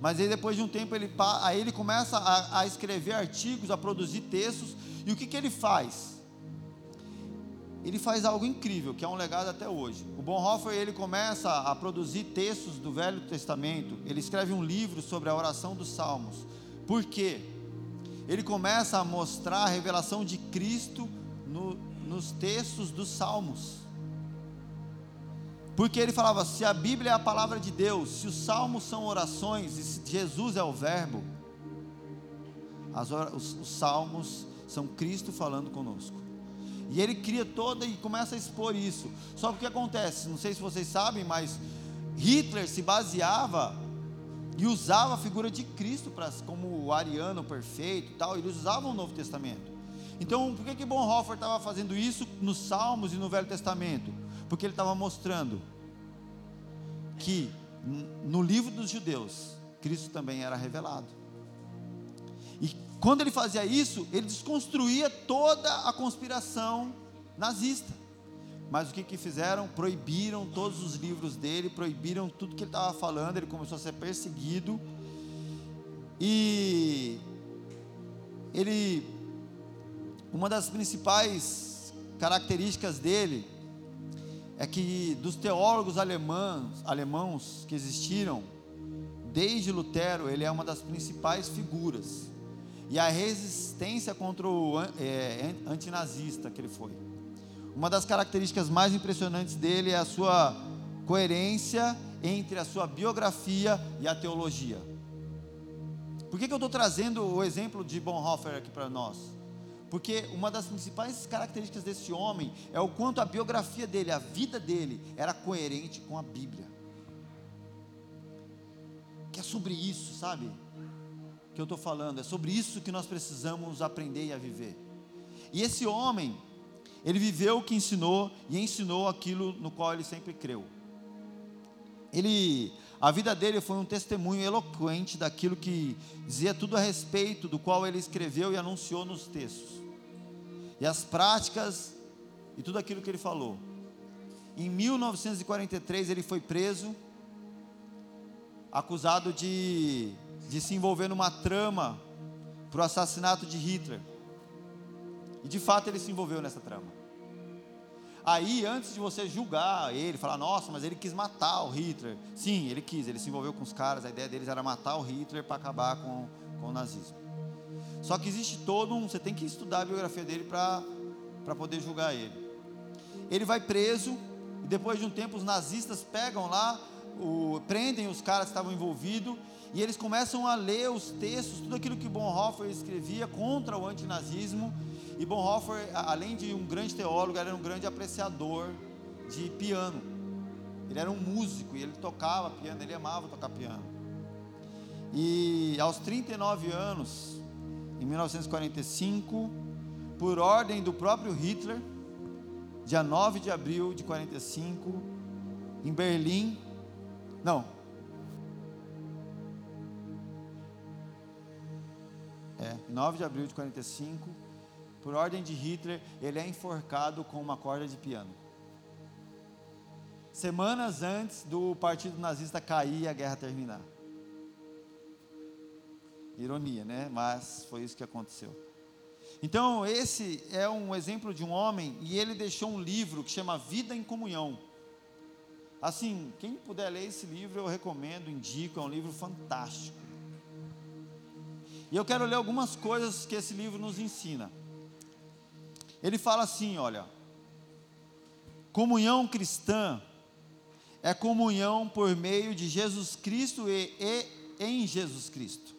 [SPEAKER 1] Mas aí depois de um tempo ele, aí ele começa a, a escrever artigos, a produzir textos, e o que, que ele faz? Ele faz algo incrível, que é um legado até hoje. O Bonhoeffer ele começa a produzir textos do Velho Testamento. Ele escreve um livro sobre a oração dos Salmos. Por quê? Ele começa a mostrar a revelação de Cristo no, nos textos dos Salmos. Porque ele falava: se a Bíblia é a palavra de Deus, se os salmos são orações, e se Jesus é o Verbo, os, os salmos são Cristo falando conosco. E ele cria toda e começa a expor isso. Só que o que acontece? Não sei se vocês sabem, mas Hitler se baseava e usava a figura de Cristo para como o ariano perfeito, tal. Eles usavam o Novo Testamento. Então, por que que Bonhoeffer estava fazendo isso nos Salmos e no Velho Testamento? Porque ele estava mostrando que no livro dos judeus, Cristo também era revelado. E quando ele fazia isso, ele desconstruía toda a conspiração nazista. Mas o que, que fizeram? Proibiram todos os livros dele, proibiram tudo que ele estava falando, ele começou a ser perseguido. E ele, uma das principais características dele é que dos teólogos alemãos, alemãos que existiram, desde Lutero, ele é uma das principais figuras. e a resistência contra o é, antinazista que ele foi. Uma das características mais impressionantes dele é a sua coerência entre a sua biografia e a teologia. Por que, que eu estou trazendo o exemplo de Bonhoeffer aqui para nós? Porque uma das principais características desse homem é o quanto a biografia dele, a vida dele, era coerente com a Bíblia. Que é sobre isso, sabe? Que eu estou falando, é sobre isso que nós precisamos aprender a viver. E esse homem, ele viveu o que ensinou e ensinou aquilo no qual ele sempre creu. Ele, a vida dele foi um testemunho eloquente daquilo que dizia tudo a respeito do qual ele escreveu e anunciou nos textos. E as práticas e tudo aquilo que ele falou. Em 1943 ele foi preso, acusado de, de se envolver numa trama para o assassinato de Hitler. E de fato ele se envolveu nessa trama. Aí, antes de você julgar ele, falar, nossa, mas ele quis matar o Hitler. Sim, ele quis, ele se envolveu com os caras, a ideia deles era matar o Hitler para acabar com, com o nazismo. Só que existe todo um, você tem que estudar a biografia dele para poder julgar ele. Ele vai preso, e depois de um tempo os nazistas pegam lá, o, prendem os caras que estavam envolvidos, e eles começam a ler os textos, tudo aquilo que Bonhoeffer escrevia contra o antinazismo, e Bonhoeffer, além de um grande teólogo, era um grande apreciador de piano. Ele era um músico e ele tocava piano, ele amava tocar piano. E aos 39 anos, em 1945, por ordem do próprio Hitler, dia 9 de abril de 45, em Berlim, não, é, 9 de abril de 45, por ordem de Hitler, ele é enforcado com uma corda de piano. Semanas antes do partido nazista cair e a guerra terminar. Ironia, né? Mas foi isso que aconteceu. Então, esse é um exemplo de um homem e ele deixou um livro que chama Vida em Comunhão. Assim, quem puder ler esse livro, eu recomendo, indico, é um livro fantástico. E eu quero ler algumas coisas que esse livro nos ensina. Ele fala assim: olha, comunhão cristã é comunhão por meio de Jesus Cristo e, e em Jesus Cristo.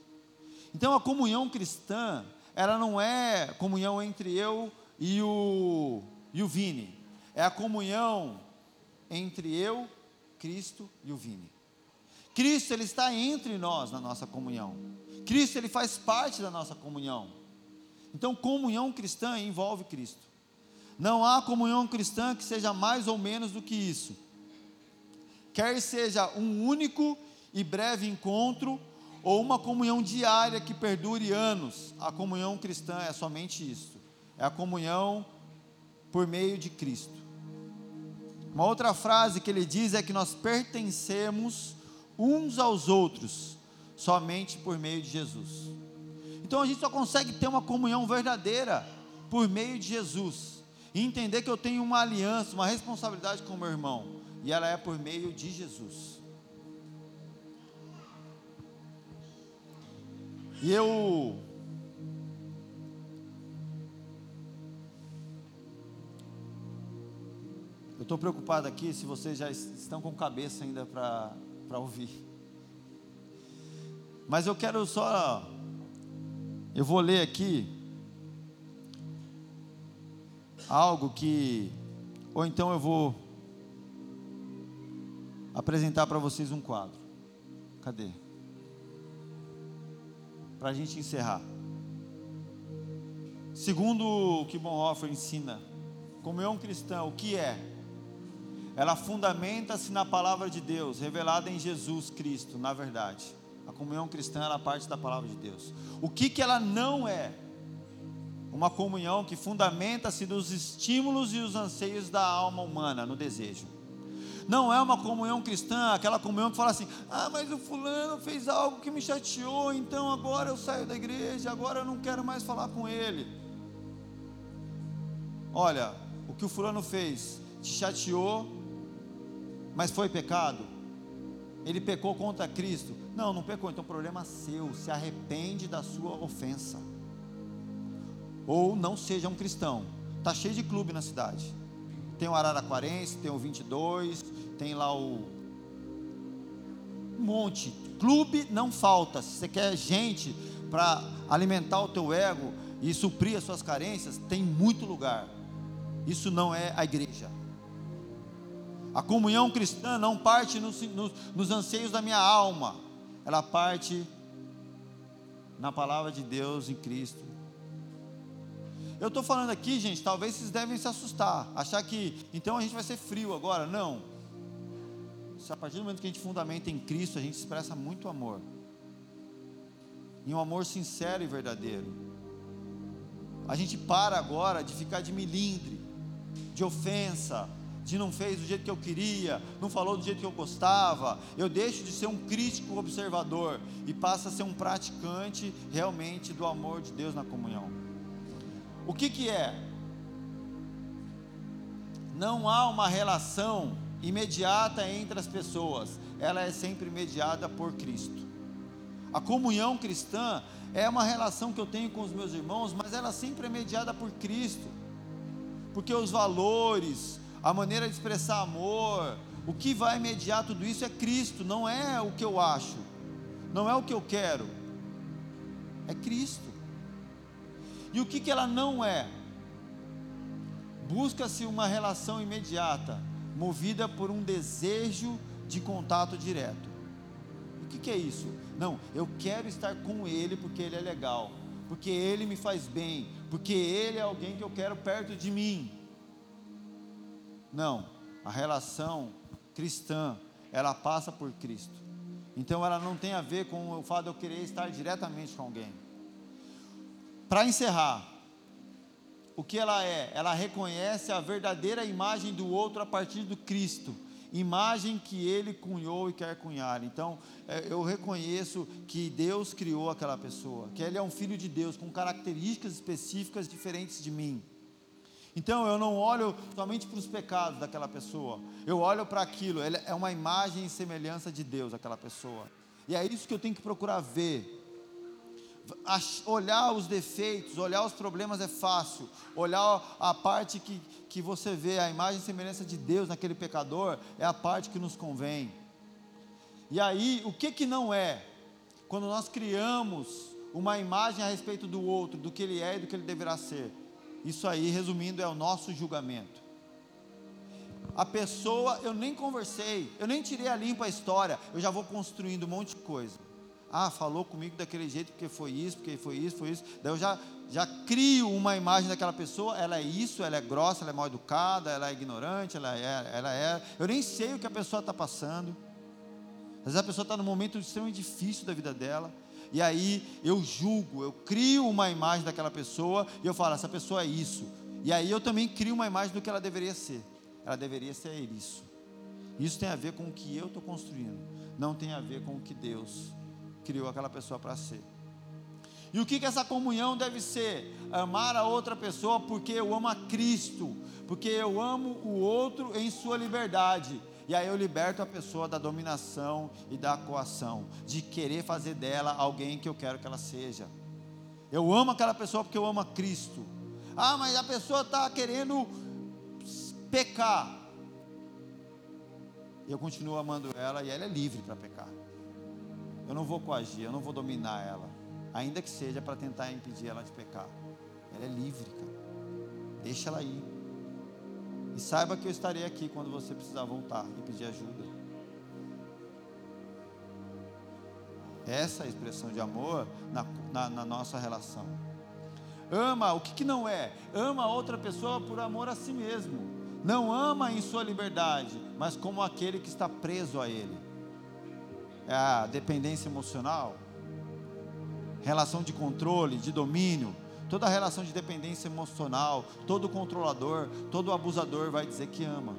[SPEAKER 1] Então a comunhão cristã, ela não é comunhão entre eu e o, e o Vini, é a comunhão entre eu, Cristo e o Vini. Cristo ele está entre nós na nossa comunhão. Cristo ele faz parte da nossa comunhão. Então, comunhão cristã envolve Cristo. Não há comunhão cristã que seja mais ou menos do que isso. Quer seja um único e breve encontro, ou uma comunhão diária que perdure anos, a comunhão cristã é somente isso. É a comunhão por meio de Cristo. Uma outra frase que ele diz é que nós pertencemos uns aos outros somente por meio de Jesus. Então a gente só consegue ter uma comunhão verdadeira por meio de Jesus. E entender que eu tenho uma aliança, uma responsabilidade com o meu irmão. E ela é por meio de Jesus. E eu. Eu estou preocupado aqui se vocês já estão com cabeça ainda para ouvir. Mas eu quero só eu vou ler aqui algo que, ou então eu vou apresentar para vocês um quadro. Cadê? Para a gente encerrar. Segundo o que Bonhoeffer ensina, comunhão cristã, o que é? Ela fundamenta-se na palavra de Deus, revelada em Jesus Cristo, na verdade. A comunhão cristã ela parte da palavra de Deus. O que que ela não é? Uma comunhão que fundamenta-se nos estímulos e os anseios da alma humana, no desejo. Não é uma comunhão cristã, aquela comunhão que fala assim: ah, mas o fulano fez algo que me chateou, então agora eu saio da igreja, agora eu não quero mais falar com ele. Olha, o que o fulano fez te chateou, mas foi pecado? Ele pecou contra Cristo? Não, não pecou, então problema seu, se arrepende da sua ofensa. ou não seja um cristão. Tá cheio de clube na cidade. Tem o Araraquarense, tem o 22, tem lá o um monte. Clube não falta. Se você quer gente para alimentar o teu ego e suprir as suas carências, tem muito lugar. Isso não é a igreja. A comunhão cristã não parte nos, nos, nos anseios da minha alma, ela parte na palavra de Deus em Cristo. Eu estou falando aqui, gente, talvez vocês devem se assustar, achar que então a gente vai ser frio agora. Não. Se a partir do momento que a gente fundamenta em Cristo, a gente expressa muito amor. E um amor sincero e verdadeiro. A gente para agora de ficar de milindre, de ofensa, de não fez do jeito que eu queria, não falou do jeito que eu gostava. Eu deixo de ser um crítico observador e passo a ser um praticante realmente do amor de Deus na comunhão. O que que é? Não há uma relação imediata entre as pessoas, ela é sempre mediada por Cristo. A comunhão cristã é uma relação que eu tenho com os meus irmãos, mas ela sempre é mediada por Cristo, porque os valores, a maneira de expressar amor, o que vai mediar tudo isso é Cristo, não é o que eu acho, não é o que eu quero, é Cristo. E o que, que ela não é? Busca-se uma relação imediata, movida por um desejo de contato direto. O que, que é isso? Não, eu quero estar com Ele porque Ele é legal, porque Ele me faz bem, porque Ele é alguém que eu quero perto de mim. Não, a relação cristã, ela passa por Cristo. Então ela não tem a ver com o fato de eu querer estar diretamente com alguém. Para encerrar, o que ela é? Ela reconhece a verdadeira imagem do outro a partir do Cristo, imagem que ele cunhou e quer cunhar. Então, é, eu reconheço que Deus criou aquela pessoa, que ele é um filho de Deus com características específicas diferentes de mim. Então, eu não olho somente para os pecados daquela pessoa, eu olho para aquilo, é uma imagem e semelhança de Deus, aquela pessoa. E é isso que eu tenho que procurar ver olhar os defeitos, olhar os problemas é fácil, olhar a parte que, que você vê, a imagem e semelhança de Deus naquele pecador, é a parte que nos convém. E aí, o que que não é? Quando nós criamos uma imagem a respeito do outro, do que ele é e do que ele deverá ser. Isso aí, resumindo, é o nosso julgamento. A pessoa, eu nem conversei, eu nem tirei a limpa a história, eu já vou construindo um monte de coisa. Ah, falou comigo daquele jeito porque foi isso, porque foi isso, foi isso. Daí eu já, já crio uma imagem daquela pessoa, ela é isso, ela é grossa, ela é mal educada, ela é ignorante, ela é, ela é. Eu nem sei o que a pessoa está passando. Às vezes a pessoa está num momento extremamente difícil da vida dela. E aí eu julgo, eu crio uma imagem daquela pessoa e eu falo, essa pessoa é isso. E aí eu também crio uma imagem do que ela deveria ser. Ela deveria ser isso. Isso tem a ver com o que eu estou construindo, não tem a ver com o que Deus criou aquela pessoa para ser. E o que, que essa comunhão deve ser? Amar a outra pessoa porque eu amo a Cristo, porque eu amo o outro em sua liberdade. E aí eu liberto a pessoa da dominação e da coação, de querer fazer dela alguém que eu quero que ela seja. Eu amo aquela pessoa porque eu amo a Cristo. Ah, mas a pessoa está querendo pecar. Eu continuo amando ela e ela é livre para pecar. Eu não vou coagir, eu não vou dominar ela, ainda que seja para tentar impedir ela de pecar. Ela é livre, cara. Deixa ela ir. E saiba que eu estarei aqui quando você precisar voltar e pedir ajuda. Essa é a expressão de amor na, na, na nossa relação. Ama, o que, que não é? Ama a outra pessoa por amor a si mesmo. Não ama em sua liberdade, mas como aquele que está preso a ele é a dependência emocional, relação de controle, de domínio, toda relação de dependência emocional, todo controlador, todo abusador vai dizer que ama.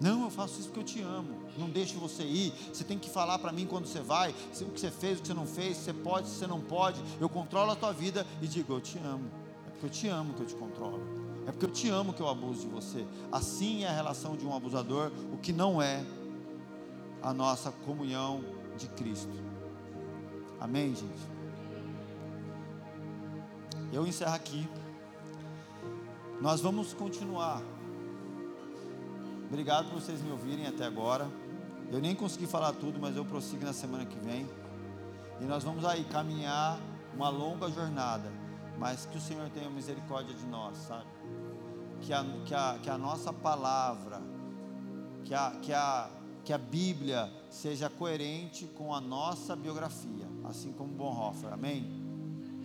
[SPEAKER 1] Não, eu faço isso porque eu te amo. Não deixo você ir. Você tem que falar para mim quando você vai, o que você fez, o que você não fez, se você pode, se você não pode. Eu controlo a tua vida e digo, eu te amo. É porque eu te amo que eu te controlo. É porque eu te amo que eu abuso de você. Assim é a relação de um abusador, o que não é a nossa comunhão de Cristo. Amém, gente? Eu encerro aqui. Nós vamos continuar. Obrigado por vocês me ouvirem até agora. Eu nem consegui falar tudo, mas eu prossigo na semana que vem. E nós vamos aí caminhar uma longa jornada. Mas que o Senhor tenha misericórdia de nós, sabe? Que a, que a, que a nossa palavra, que a, que, a, que a Bíblia seja coerente com a nossa biografia, assim como Bonhoeffer, amém?